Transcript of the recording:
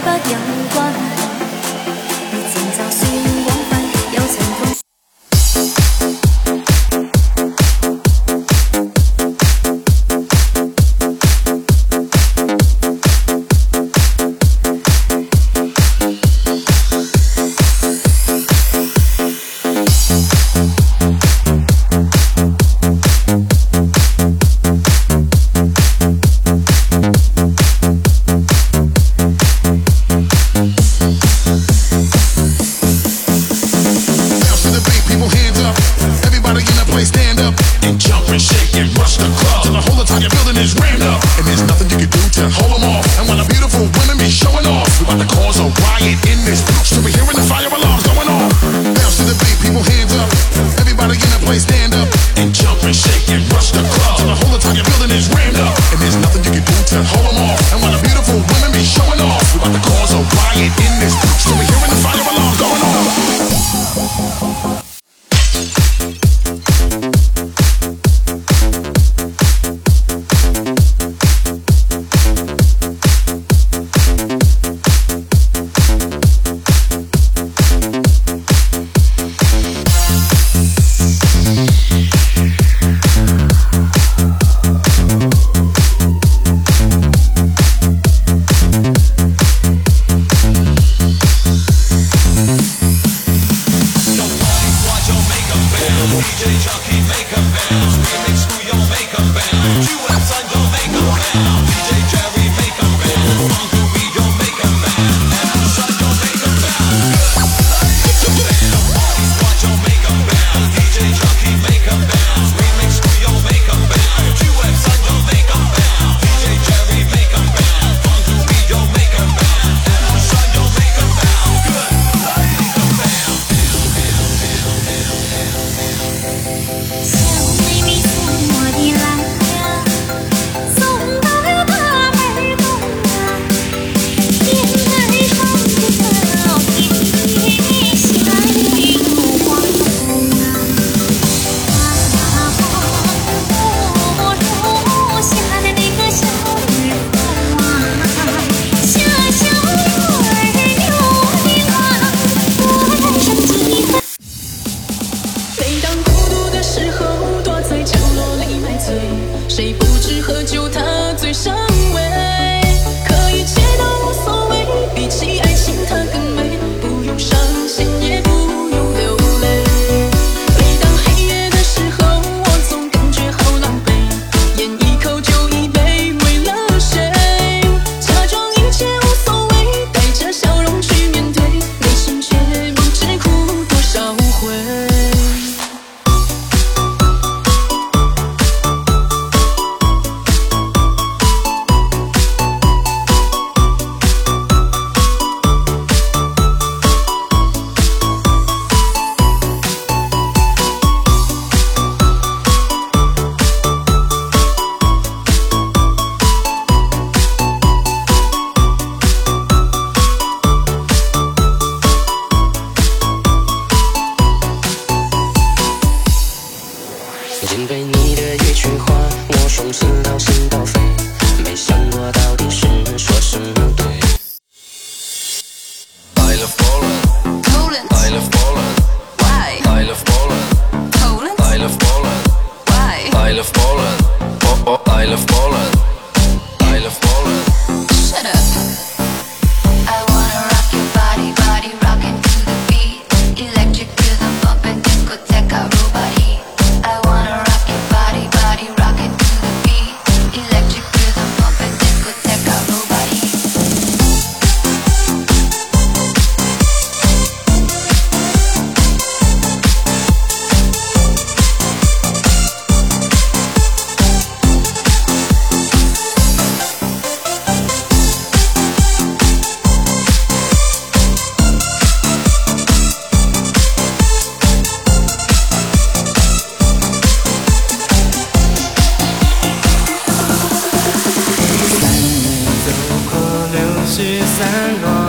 再不有关 Your building is rammed up And there's nothing you can do to hold them off. And when the beautiful women be showing off We about to cause a riot in this bitch So we hearing the fire alarms going off. Bounce to the beat, people hands up. Everybody in the place stand up. And jump and shake and rush the club. Till the whole entire building is rammed up. And there's nothing you can do to hold them off. you want, son, go they go bell. 时候，躲在角落里买醉，谁不知喝酒太 love Poland. Oh, oh, I love Poland. 散落